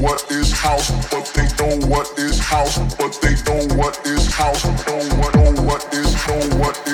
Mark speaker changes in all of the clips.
Speaker 1: what is house, but they know what is house, but they know what is house, know what, know what is, know what is.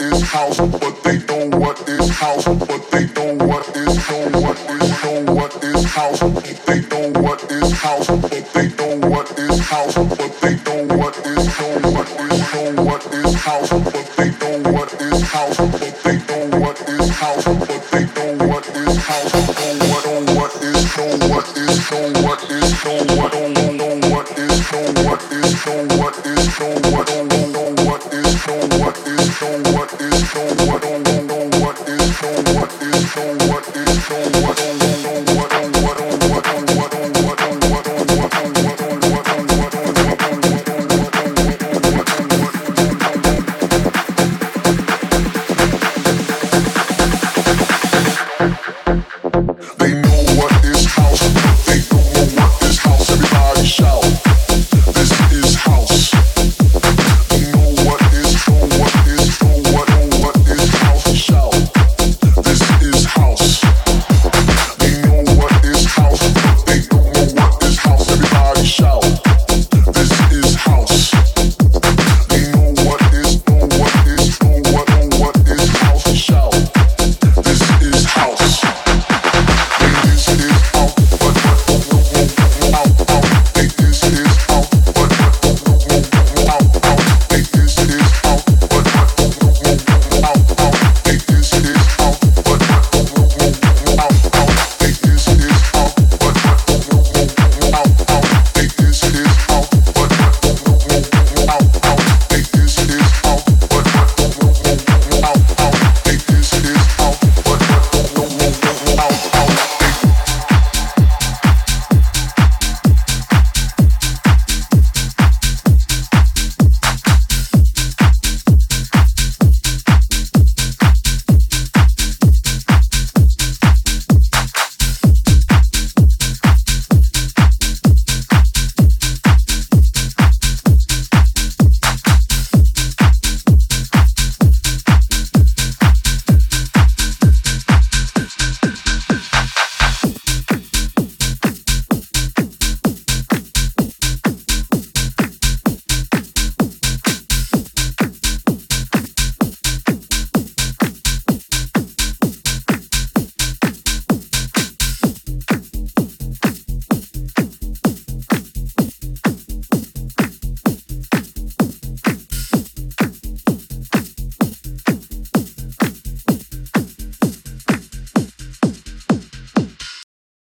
Speaker 1: is house, but they know what is house, but they know what is know what is know what is house. but They know what is house, but they know what is house, but they know what is know what is know what is house, but they